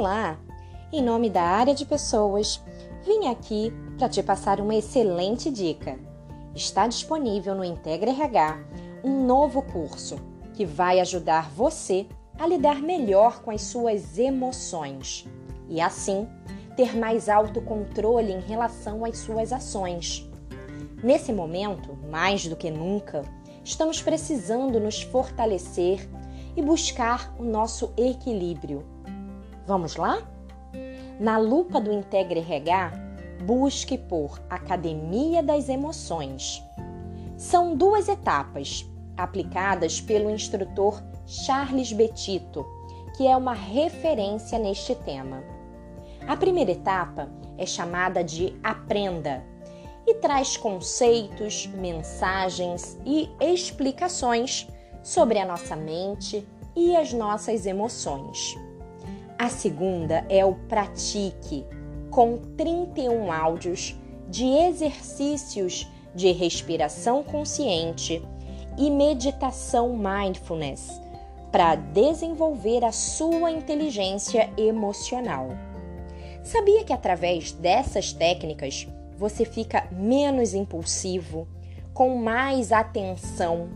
Olá! Em nome da área de pessoas, vim aqui para te passar uma excelente dica. Está disponível no Integra RH um novo curso que vai ajudar você a lidar melhor com as suas emoções e, assim, ter mais autocontrole em relação às suas ações. Nesse momento, mais do que nunca, estamos precisando nos fortalecer e buscar o nosso equilíbrio. Vamos lá? Na lupa do Integre RH, busque por Academia das Emoções. São duas etapas aplicadas pelo instrutor Charles Betito, que é uma referência neste tema. A primeira etapa é chamada de Aprenda e traz conceitos, mensagens e explicações sobre a nossa mente e as nossas emoções. A segunda é o Pratique, com 31 áudios de exercícios de respiração consciente e meditação mindfulness para desenvolver a sua inteligência emocional. Sabia que através dessas técnicas você fica menos impulsivo, com mais atenção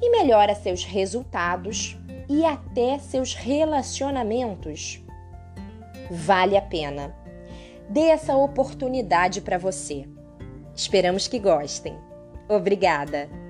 e melhora seus resultados e até seus relacionamentos. Vale a pena. Dê essa oportunidade para você. Esperamos que gostem. Obrigada!